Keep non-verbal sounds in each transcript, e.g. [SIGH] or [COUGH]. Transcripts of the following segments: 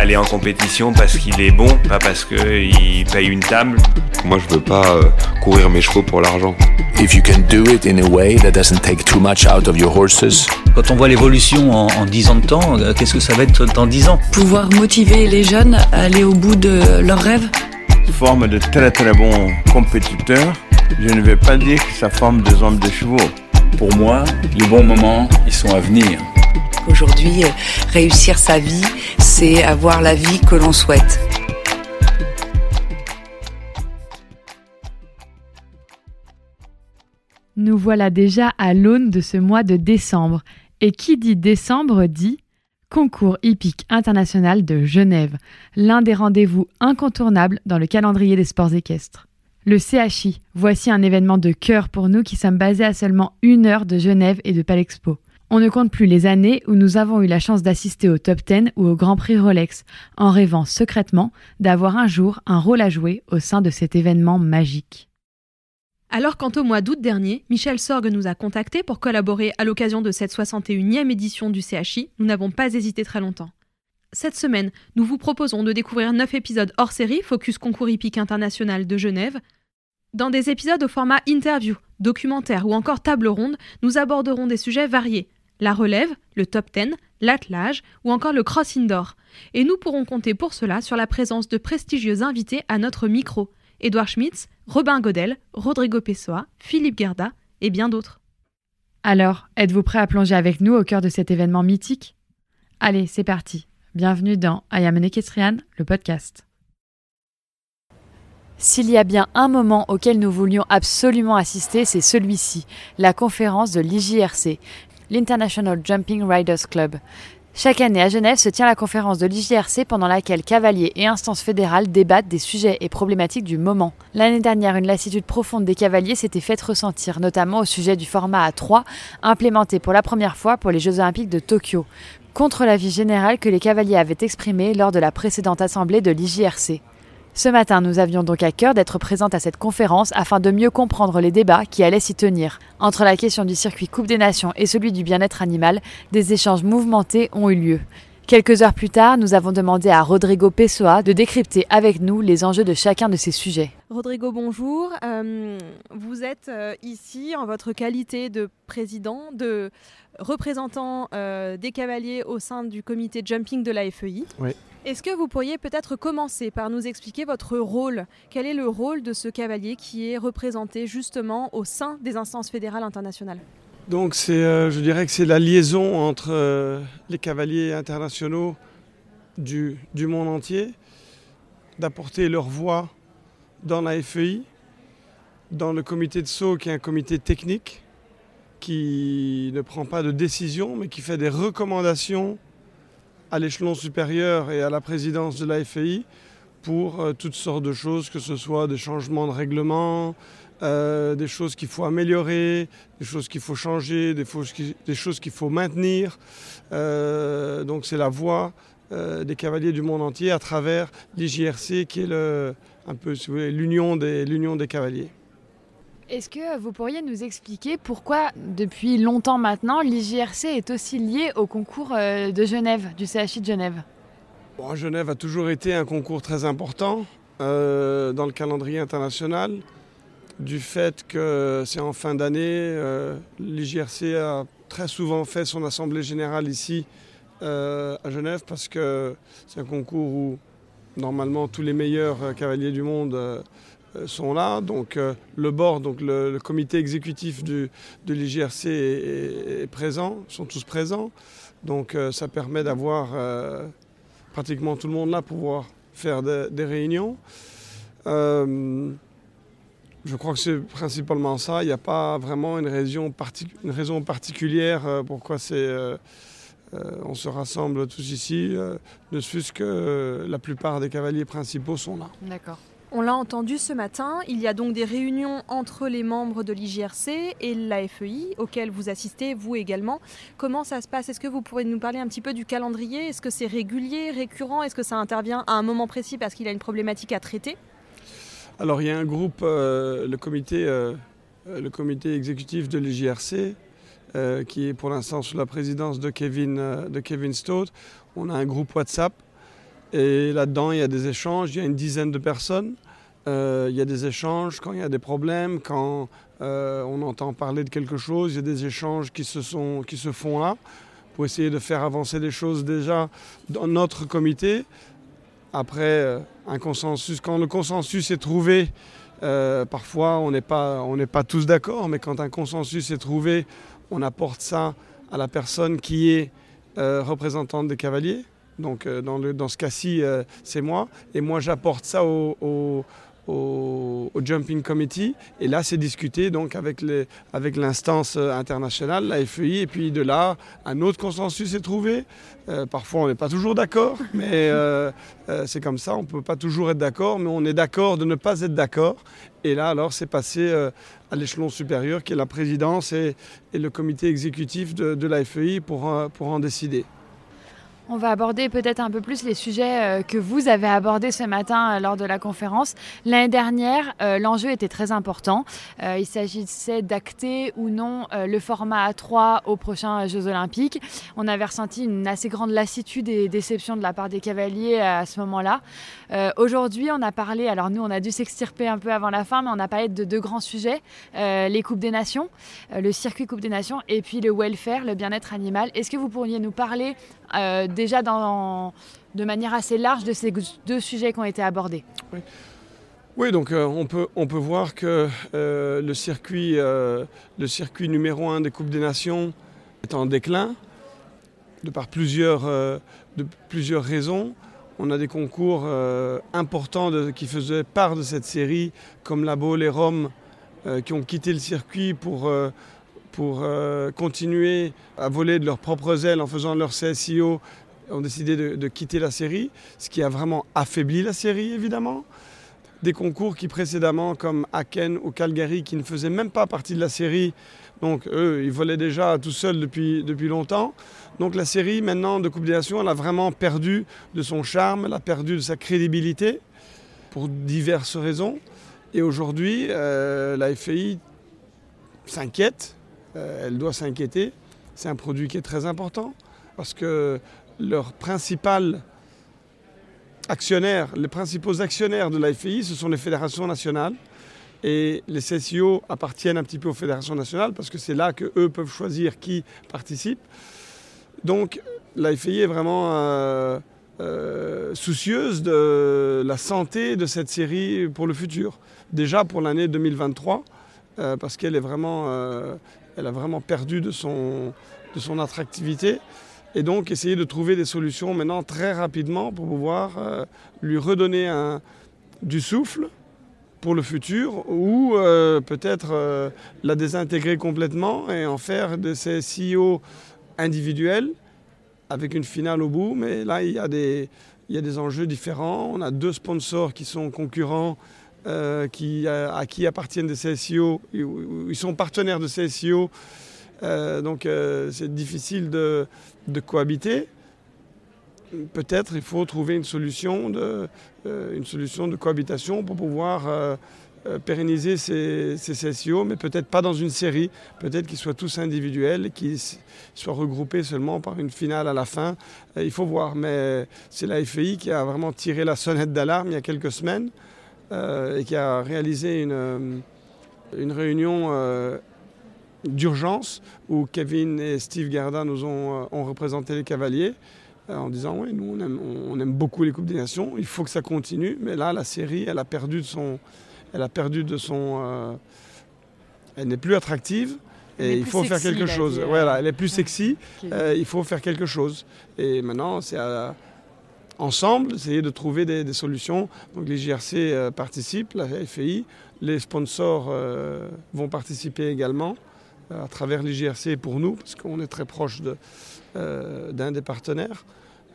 Aller en compétition parce qu'il est bon, pas parce qu'il paye une table. Moi, je veux pas euh, courir mes chevaux pour l'argent. If you can do it in a way that doesn't take too much out of your horses. Quand on voit l'évolution en, en 10 ans de temps, euh, qu'est-ce que ça va être dans 10 ans? Pouvoir motiver les jeunes à aller au bout de leurs rêves? Forme de très très bons compétiteurs. Je ne vais pas dire que ça forme des hommes de chevaux. Pour moi, les bons moments, ils sont à venir. Aujourd'hui, réussir sa vie, c'est avoir la vie que l'on souhaite. Nous voilà déjà à l'aune de ce mois de décembre. Et qui dit décembre dit Concours hippique international de Genève, l'un des rendez-vous incontournables dans le calendrier des sports équestres. Le CHI, voici un événement de cœur pour nous qui sommes basés à seulement une heure de Genève et de Palexpo. On ne compte plus les années où nous avons eu la chance d'assister au top 10 ou au Grand Prix Rolex, en rêvant secrètement d'avoir un jour un rôle à jouer au sein de cet événement magique. Alors quant au mois d'août dernier, Michel Sorgue nous a contactés pour collaborer à l'occasion de cette 61e édition du CHI, nous n'avons pas hésité très longtemps. Cette semaine, nous vous proposons de découvrir 9 épisodes hors série Focus Concours hippique international de Genève. Dans des épisodes au format interview, documentaire ou encore table ronde, nous aborderons des sujets variés la relève, le top 10, l'attelage ou encore le cross indoor. Et nous pourrons compter pour cela sur la présence de prestigieux invités à notre micro Édouard Schmitz, Robin Godel, Rodrigo Pessoa, Philippe Gerda et bien d'autres. Alors, êtes-vous prêt à plonger avec nous au cœur de cet événement mythique? Allez, c'est parti. Bienvenue dans I Am le podcast. S'il y a bien un moment auquel nous voulions absolument assister, c'est celui-ci, la conférence de l'IJRC, l'International Jumping Riders Club. Chaque année à Genève se tient la conférence de l'IGRC pendant laquelle cavaliers et instances fédérales débattent des sujets et problématiques du moment. L'année dernière, une lassitude profonde des cavaliers s'était faite ressentir, notamment au sujet du format A3, implémenté pour la première fois pour les Jeux Olympiques de Tokyo, contre l'avis général que les cavaliers avaient exprimé lors de la précédente assemblée de l'IGRC. Ce matin, nous avions donc à cœur d'être présentes à cette conférence afin de mieux comprendre les débats qui allaient s'y tenir. Entre la question du circuit Coupe des Nations et celui du bien-être animal, des échanges mouvementés ont eu lieu. Quelques heures plus tard, nous avons demandé à Rodrigo Pessoa de décrypter avec nous les enjeux de chacun de ces sujets. Rodrigo, bonjour. Euh, vous êtes euh, ici en votre qualité de président, de représentant euh, des cavaliers au sein du comité jumping de la FEI. Oui. Est-ce que vous pourriez peut-être commencer par nous expliquer votre rôle? Quel est le rôle de ce cavalier qui est représenté justement au sein des instances fédérales internationales? Donc c'est, euh, je dirais que c'est la liaison entre euh, les cavaliers internationaux du, du monde entier, d'apporter leur voix dans la FEI, dans le comité de saut qui est un comité technique qui ne prend pas de décision mais qui fait des recommandations à l'échelon supérieur et à la présidence de la FAI pour euh, toutes sortes de choses, que ce soit des changements de règlement, euh, des choses qu'il faut améliorer, des choses qu'il faut changer, des, choses qu'il faut maintenir. Euh, donc c'est la voix des cavaliers du monde entier à travers l'IJRC qui est le, un peu l'union des, l'union des cavaliers. Est-ce que vous pourriez nous expliquer pourquoi, depuis longtemps maintenant, l'IJRC est aussi lié au concours euh, de Genève, du CHI de Genève? Genève a toujours été un concours très important euh, dans le calendrier international, du fait que c'est en fin d'année. Euh, L'IJRC a très souvent fait son assemblée générale ici à Genève parce que c'est un concours où normalement tous les meilleurs cavaliers du monde euh, sont là. Donc euh, le board, donc le, comité exécutif de l'IGRC est, présent, sont tous présents. Donc euh, ça permet d'avoir pratiquement tout le monde là pour pouvoir faire des réunions. Je crois que c'est principalement ça. Il n'y a pas vraiment une raison, une raison particulière pourquoi c'est, on se rassemble tous ici. ne fût-ce que la plupart des cavaliers principaux sont là. D'accord. On l'a entendu ce matin, il y a donc des réunions entre les membres de l'IGRC et la FEI, auxquelles vous assistez, vous également. Comment ça se passe? Est-ce que vous pourriez nous parler un petit peu du calendrier? Est-ce que c'est régulier, récurrent? Est-ce que ça intervient à un moment précis parce qu'il y a une problématique à traiter? Alors il y a un groupe, euh, le, comité, euh, le comité exécutif de l'IGRC, euh, qui est pour l'instant sous la présidence de Kevin, euh, de Kevin. On a un groupe WhatsApp et là-dedans, il y a des échanges, il y a une dizaine de personnes. Euh, il y a des échanges quand il y a des problèmes, quand euh, on entend parler de quelque chose, il y a des échanges qui se, sont, qui se font là pour essayer de faire avancer les choses déjà dans notre comité. Après, euh, un consensus, quand le consensus est trouvé, euh, parfois on n'est pas, pas tous d'accord, mais quand un consensus est trouvé, on apporte ça à la personne qui est euh, représentante des cavaliers. Donc dans, le, dans, ce cas-ci, c'est moi. Et moi, j'apporte ça au, au, Jumping Committee. Et là, c'est discuté donc avec, l'instance internationale, la FEI. Et puis de là, un autre consensus est trouvé. Euh, parfois, on n'est pas toujours d'accord, [LAUGHS] mais c'est comme ça. On ne peut pas toujours être d'accord, mais on est d'accord de ne pas être d'accord. Et là, alors, c'est passé à l'échelon supérieur, qui est la présidence et, le comité exécutif de, la FEI pour en décider. On va aborder peut-être un peu plus les sujets euh, que vous avez abordés ce matin euh, lors de la conférence. L'année dernière, euh, l'enjeu était très important. Il s'agissait d'acter ou non le format A3 aux prochains Jeux Olympiques. On avait ressenti une assez grande lassitude et déception de la part des cavaliers à ce moment-là. Aujourd'hui, on a parlé, alors nous on a dû s'extirper un peu avant la fin, mais on a parlé de deux grands sujets, les Coupes des Nations, le circuit Coupe des Nations et puis le welfare, le bien-être animal. Est-ce que vous pourriez nous parler euh, déjà de manière assez large de ces deux sujets qui ont été abordés. Oui. Donc euh, on, peut, voir que euh, le, circuit, euh, le circuit numéro un des Coupes des Nations est en déclin, de par plusieurs, raisons. On a des concours importants qui faisaient part de cette série, comme la Baule et Rome, qui ont quitté le circuit pour pour continuer à voler de leurs propres ailes en faisant leur CSIO, ont décidé de, quitter la série, ce qui a vraiment affaibli la série évidemment. Des concours qui précédemment, comme Aken ou Calgary, qui ne faisaient même pas partie de la série, donc eux, ils volaient déjà tout seuls depuis, depuis longtemps. Donc la série maintenant de Coupe des Nations, elle a vraiment perdu de son charme, elle a perdu de sa crédibilité pour diverses raisons. Et aujourd'hui, euh, la FAI s'inquiète euh, elle doit s'inquiéter. C'est un produit qui est très important parce que leur principal actionnaire, les principaux actionnaires de la FI, ce sont les fédérations nationales. Et les CSIO appartiennent un petit peu aux fédérations nationales parce que c'est là qu'eux peuvent choisir qui participe. Donc la FI est vraiment euh, euh, soucieuse de la santé de cette série pour le futur. Déjà pour l'année 2023, euh, parce qu'elle est vraiment, elle a vraiment perdu de son, de son attractivité. Et donc essayer de trouver des solutions maintenant très rapidement pour pouvoir euh, lui redonner du souffle pour le futur ou euh, peut-être euh, la désintégrer complètement et en faire de ces CEO individuels avec une finale au bout. Mais là, il y a des, il y a des enjeux différents. On a deux sponsors qui sont concurrents qui, à, qui appartiennent des CSIO, ils sont partenaires de CSIO, euh, donc euh, c'est difficile de, cohabiter. Peut-être il faut trouver une solution de, euh, une solution de cohabitation pour pouvoir pérenniser ces, ces CSIO, mais peut-être pas dans une série, peut-être qu'ils soient tous individuels et qu'ils soient regroupés seulement par une finale à la fin. Il faut voir, mais c'est la FI qui a vraiment tiré la sonnette d'alarme il y a quelques semaines et qui a réalisé une, une réunion d'urgence où Kevin et Steve Garda nous ont, ont représenté les cavaliers en disant oui, nous on aime, on aime, beaucoup les Coupes des Nations, il faut que ça continue, mais là la série elle a perdu de son. Elle a perdu de son. Euh, elle n'est plus attractive et il faut sexy, faire quelque chose. Voilà, elle est plus sexy, euh, il faut faire quelque chose. Et maintenant c'est à ensemble, essayer de trouver des, des solutions. Donc les JRC euh, participent, la FI, les sponsors euh, vont participer également euh, à travers les JRC pour nous, parce qu'on est très proche d'un euh, des partenaires.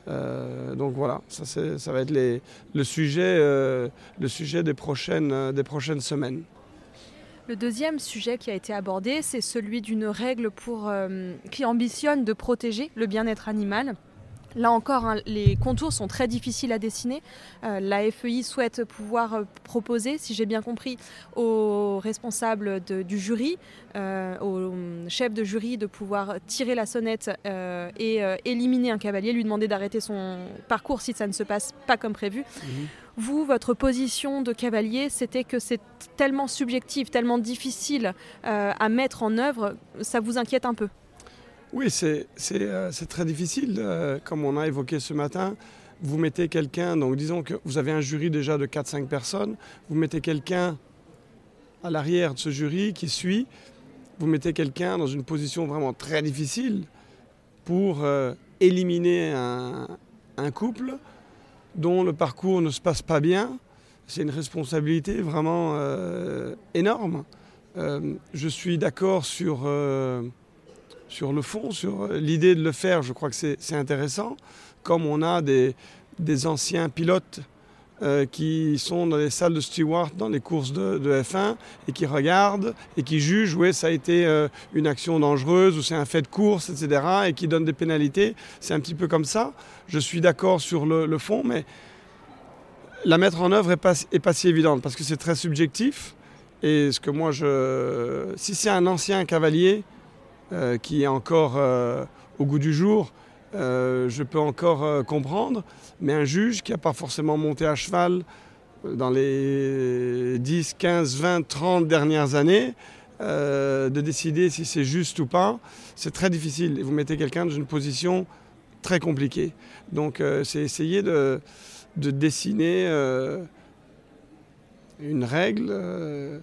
Euh, donc voilà, ça, va être les, le, sujet, euh, le sujet des prochaines, des prochaines semaines. Le deuxième sujet qui a été abordé, c'est celui d'une règle pour, qui ambitionne de protéger le bien-être animal. Là encore, hein, les contours sont très difficiles à dessiner. Euh, la FEI souhaite pouvoir euh, proposer, si j'ai bien compris, aux responsables du jury, euh, aux chefs de jury, de pouvoir tirer la sonnette et éliminer un cavalier, lui demander d'arrêter son parcours si ça ne se passe pas comme prévu. Mhm. Vous, votre position de cavalier, c'était que c'est tellement subjectif, tellement difficile à mettre en œuvre, ça vous inquiète un peu? Oui, c'est euh, très difficile. Euh, comme on a évoqué ce matin, vous mettez quelqu'un, donc disons que vous avez un jury déjà de 4-5 personnes, vous mettez quelqu'un à l'arrière de ce jury qui suit, vous mettez quelqu'un dans une position vraiment très difficile pour euh, éliminer un, couple dont le parcours ne se passe pas bien. C'est une responsabilité vraiment énorme. je suis d'accord sur sur le fond, sur euh, l'idée de le faire, je crois que c'est intéressant. Comme on a des, des anciens pilotes euh, qui sont dans les salles de steward dans les courses de, F1 et qui regardent et qui jugent, oui, ça a été euh, une action dangereuse ou c'est un fait de course, etc. et qui donnent des pénalités. C'est un petit peu comme ça. Je suis d'accord sur le, fond, mais la mettre en œuvre n'est pas, est pas si évidente parce que c'est très subjectif. Et ce que moi, je... si c'est un ancien cavalier, euh, qui est encore euh, au goût du jour, euh, je peux encore comprendre, mais un juge qui n'a pas forcément monté à cheval dans les 10, 15, 20, 30 dernières années, de décider si c'est juste ou pas, c'est très difficile. Vous mettez quelqu'un dans une position très compliquée. Donc c'est essayer de dessiner une règle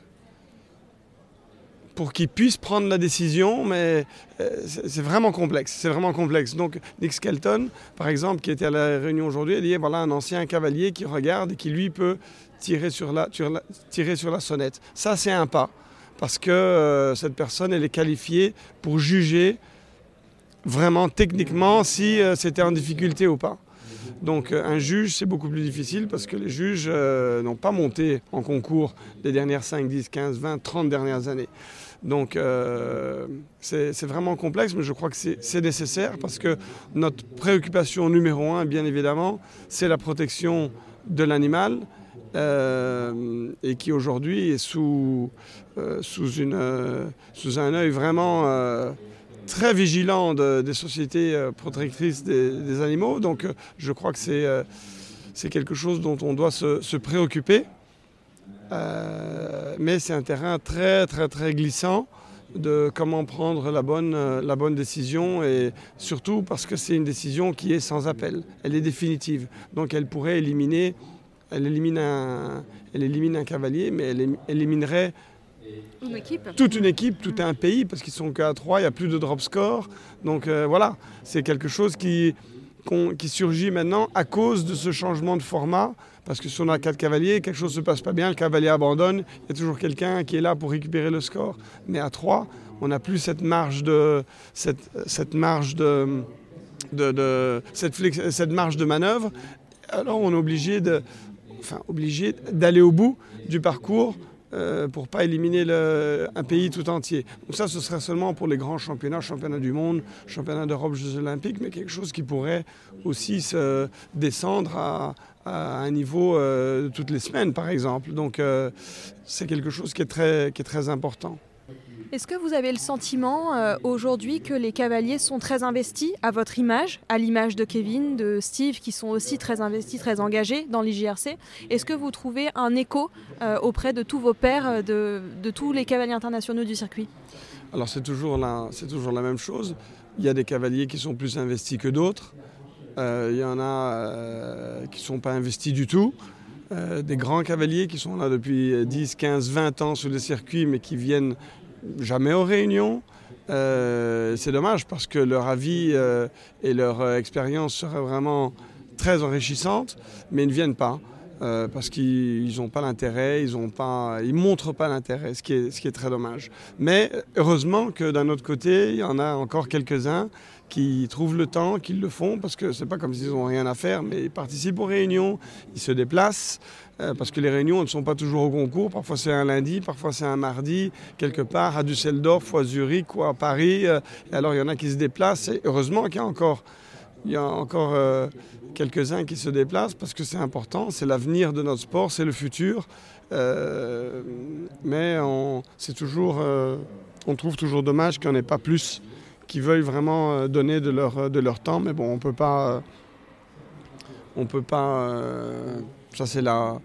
pour qu'il puisse prendre la décision, mais euh, c'est vraiment complexe. C'est vraiment complexe. Donc, Nick Skelton, par exemple, qui était à la réunion aujourd'hui, a dit voilà un ancien cavalier qui regarde et qui lui peut tirer sur la, tirer sur la sonnette. Ça, c'est un pas, parce que euh, cette personne, elle est qualifiée pour juger vraiment techniquement si euh, c'était en difficulté ou pas. Donc un juge, c'est beaucoup plus difficile parce que les juges n'ont pas monté en concours les dernières 5, 10, 15, 20, 30 dernières années. Donc euh, c'est vraiment complexe, mais je crois que c'est nécessaire parce que notre préoccupation numéro un, bien évidemment, c'est la protection de l'animal euh, et qui aujourd'hui est sous, euh, sous, sous un œil vraiment très vigilant des sociétés protectrices des, animaux. Donc je crois que c'est quelque chose dont on doit se préoccuper. Euh, mais c'est un terrain très très très glissant de comment prendre la bonne, euh, la bonne décision et surtout parce que c'est une décision qui est sans appel, elle est définitive. Donc elle pourrait éliminer, elle élimine un, elle élimine un cavalier, mais elle éliminerait une équipe. toute une équipe, tout un pays, parce qu'ils sont qu'à 3, il n'y a plus de drop score. Donc euh, voilà, c'est quelque chose qui, qui surgit maintenant à cause de ce changement de format parce que si on a quatre cavaliers, quelque chose ne se passe pas bien, le cavalier abandonne, il y a toujours quelqu'un qui est là pour récupérer le score. Mais à trois, on n'a plus cette marge de, cette, cette marge de, cette, cette marge de manœuvre. Alors on est obligé de, enfin, obligé d'aller au bout du parcours euh, pour pas éliminer un pays tout entier. Donc ça, ce serait seulement pour les grands championnats, championnats du monde, championnats d'Europe, Jeux olympiques, mais quelque chose qui pourrait aussi se descendre à, à un niveau euh, toutes les semaines, par exemple. Donc euh, c'est quelque chose qui est très, qui est très important. Est-ce que vous avez le sentiment euh, aujourd'hui que les cavaliers sont très investis à votre image, à l'image de Kevin, de Steve, qui sont aussi très investis, très engagés dans l'IJRC Est-ce que vous trouvez un écho auprès de tous vos pairs, de, de, tous les cavaliers internationaux du circuit? Alors c'est toujours, la, la même chose. Il y a des cavaliers qui sont plus investis que d'autres. Euh, il y en a euh, qui ne sont pas investis du tout. Euh, des grands cavaliers qui sont là depuis 10, 15, 20 ans sur les circuits mais qui viennent jamais aux réunions. c'est dommage parce que leur avis et leur expérience seraient vraiment très enrichissantes, mais ils ne viennent pas. Euh, parce qu'ils n'ont pas l'intérêt, ils ne montrent pas l'intérêt, ce, qui est, très dommage. Mais heureusement que d'un autre côté, il y en a encore quelques-uns qui trouvent le temps, qui le font, parce que c'est pas comme s'ils n'ont rien à faire, mais ils participent aux réunions, ils se déplacent, euh, parce que les réunions ne sont pas toujours au concours, parfois c'est un lundi, parfois c'est un mardi, quelque part à Düsseldorf ou à Zurich ou à Paris, euh, et alors il y en a qui se déplacent, et heureusement qu'il y a encore a encore euh, quelques-uns qui se déplacent parce que c'est important, c'est l'avenir de notre sport, c'est le futur. Euh, mais on, toujours, euh, on trouve toujours dommage qu'il n'y en ait pas plus qui veuillent vraiment donner de leur, de leur temps. Mais bon, on ne peut pas. on peut pas. ça, c'est la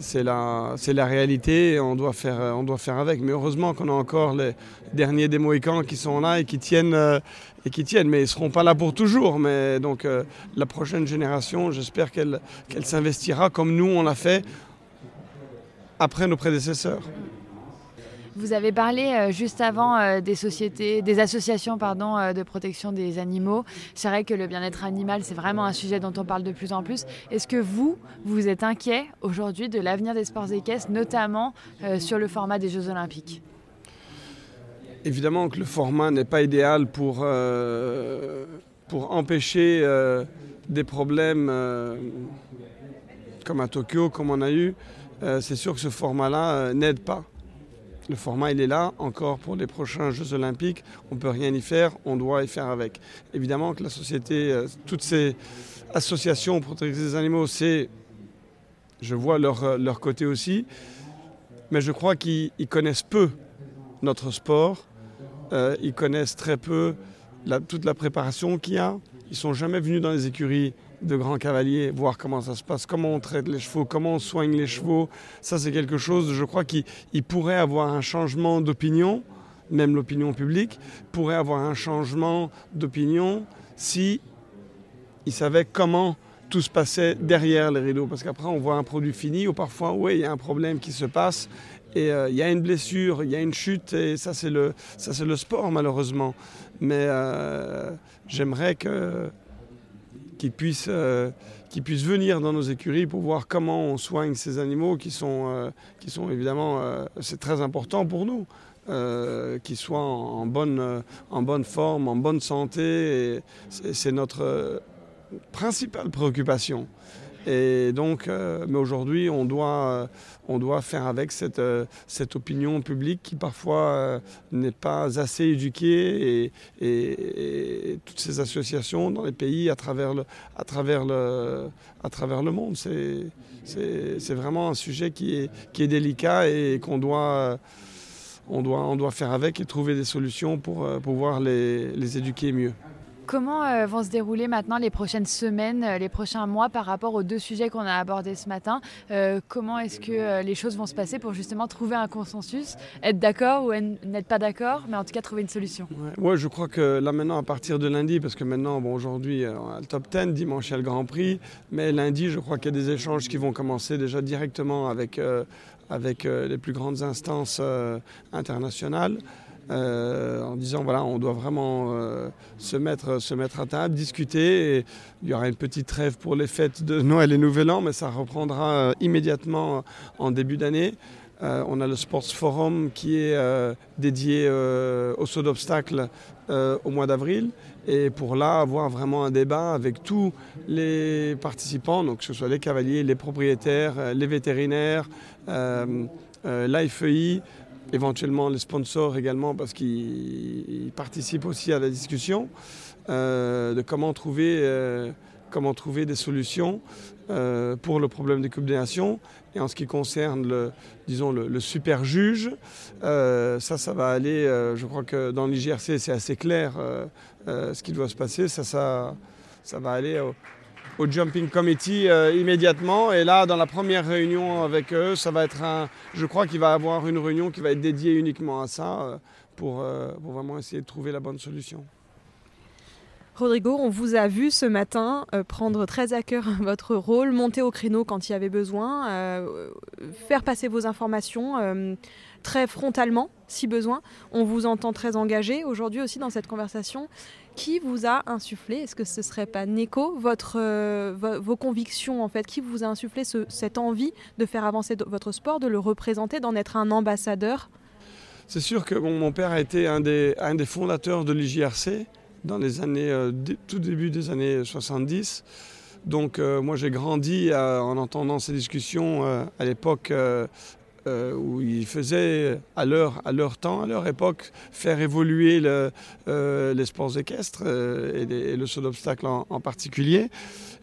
c'est la, la réalité on doit, faire, avec. Mais heureusement qu'on a encore les derniers des Mohicans qui sont là et qui tiennent, euh, mais ils ne seront pas là pour toujours. Mais donc euh, la prochaine génération, j'espère qu'elle, qu'elle s'investira comme nous on l'a fait après nos prédécesseurs. Vous avez parlé euh, juste avant euh, des sociétés, des associations pardon, euh, de protection des animaux. C'est vrai que le bien-être animal, c'est vraiment un sujet dont on parle de plus en plus. Est-ce que vous, vous êtes inquiet aujourd'hui de l'avenir des sports équestres, notamment sur le format des Jeux Olympiques? Évidemment que le format n'est pas idéal pour, pour empêcher des problèmes comme à Tokyo, comme on a eu. c'est sûr que ce format-là n'aide pas. Le format, il est là encore pour les prochains Jeux Olympiques. On ne peut rien y faire, on doit y faire avec. Évidemment que la société, euh, toutes ces associations pour protéger les animaux, c'est, je vois leur, euh, leur côté aussi, mais je crois qu'ils connaissent peu notre sport, euh, ils connaissent très peu toute la préparation qu'il y a. Ils sont jamais venus dans les écuries de grands cavaliers, voir comment ça se passe, comment on traite les chevaux, comment on soigne les chevaux. Ça, c'est quelque chose, je crois, qui pourrait avoir un changement d'opinion, même l'opinion publique, pourrait avoir un changement d'opinion si ils savaient comment tout se passait derrière les rideaux. Parce qu'après, on voit un produit fini ou parfois, oui, il y a un problème qui se passe et euh, il y a une blessure, il y a une chute et ça, c'est le, le sport, malheureusement. Mais euh, j'aimerais que qui puissent, euh, venir dans nos écuries pour voir comment on soigne ces animaux qui sont, euh, qui sont évidemment, euh, c'est très important pour nous. qu'ils soient en, bonne, en bonne forme, en bonne santé. C'est notre principale préoccupation. Et donc, euh, mais aujourd'hui, on doit, euh, on doit faire avec cette, euh, cette opinion publique qui parfois n'est pas assez éduquée et, toutes ces associations dans les pays à travers le, à travers le, à travers le monde. C'est vraiment un sujet qui est, qui est délicat et qu'on doit, on doit, on doit faire avec et trouver des solutions pour pouvoir les, les éduquer mieux. Comment euh, vont se dérouler maintenant les prochaines semaines, euh, les prochains mois par rapport aux deux sujets qu'on a abordés ce matin? Euh, Comment est-ce que les choses vont se passer pour justement trouver un consensus, être d'accord ou n'être pas d'accord, mais en tout cas trouver une solution? Ouais. je crois que là maintenant, à partir de lundi, parce que maintenant, bon, aujourd'hui, on a le top 10, dimanche, il y a le Grand Prix, mais lundi, je crois qu'il y a des échanges qui vont commencer déjà directement avec, avec les plus grandes instances internationales. Euh, en disant voilà, on doit vraiment euh, se, mettre, à table, discuter. Il y aura une petite trêve pour les fêtes de Noël et Nouvel An, mais ça reprendra euh, immédiatement en début d'année. on a le Sports Forum qui est dédié au saut d'obstacles au mois d'avril. Et pour là, avoir vraiment un débat avec tous les participants, donc que ce soit les cavaliers, les propriétaires, les vétérinaires, l'AFEI, éventuellement les sponsors également parce qu'ils participent aussi à la discussion euh, de comment trouver, euh, comment trouver des solutions euh, pour le problème des coupes des nations. Et en ce qui concerne le, disons, le, super juge, ça, ça va aller, je crois que dans l'IGRC c'est assez clair ce qui doit se passer, ça, ça, ça va aller au Jumping Committee euh, immédiatement. Et là, dans la première réunion avec eux, ça va être un. Je crois qu'il va y avoir une réunion qui va être dédiée uniquement à ça euh, pour, euh, pour, vraiment essayer de trouver la bonne solution. Rodrigo, on vous a vu ce matin prendre très à cœur [LAUGHS] votre rôle, monter au créneau quand il y avait besoin, faire passer vos informations très frontalement si besoin. On vous entend très engagé aujourd'hui aussi dans cette conversation. Qui vous a insufflé Est-ce que ce serait pas Neko, votre, euh, vos convictions en fait Qui vous a insufflé ce, cette envie de faire avancer votre sport, de le représenter, d'en être un ambassadeur? C'est sûr que mon père a été un des, un des fondateurs de l'IJRC dans les années, euh, tout début des années 70. Donc euh, moi j'ai grandi en entendant ces discussions à l'époque euh, où ils faisaient à leur, à leur temps, à leur époque, faire évoluer le, euh, les sports équestres euh, et, le saut d'obstacle en, en, particulier.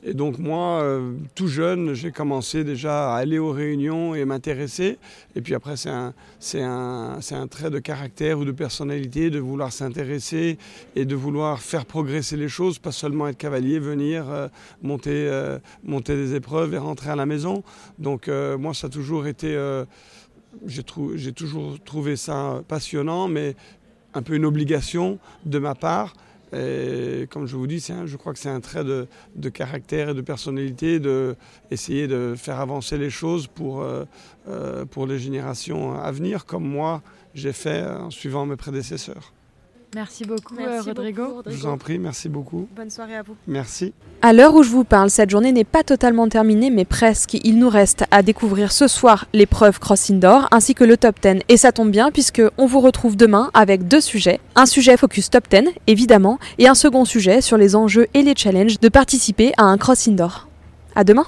Et donc moi, euh, tout jeune, j'ai commencé déjà à aller aux réunions et m'intéresser. Et puis après, c'est un, un, un trait de caractère ou de personnalité de vouloir s'intéresser et de vouloir faire progresser les choses, pas seulement être cavalier, venir monter, monter des épreuves et rentrer à la maison. Donc moi, ça a toujours été j'ai toujours trouvé ça passionnant, mais un peu une obligation de ma part. Et comme je vous dis, je crois que c'est un trait de, caractère et de personnalité d'essayer de, de faire avancer les choses euh, euh, pour les générations à venir, comme moi j'ai fait en suivant mes prédécesseurs. Merci beaucoup, merci Rodrigo. beaucoup Rodrigo. Je vous en prie, merci beaucoup. Bonne soirée à vous. Merci. À l'heure où je vous parle, cette journée n'est pas totalement terminée, mais presque. Il nous reste à découvrir ce soir l'épreuve Cross Indoor ainsi que le top 10. Et ça tombe bien puisque on vous retrouve demain avec deux sujets. Un sujet focus top 10, évidemment, et un second sujet sur les enjeux et les challenges de participer à un Cross Indoor. À demain!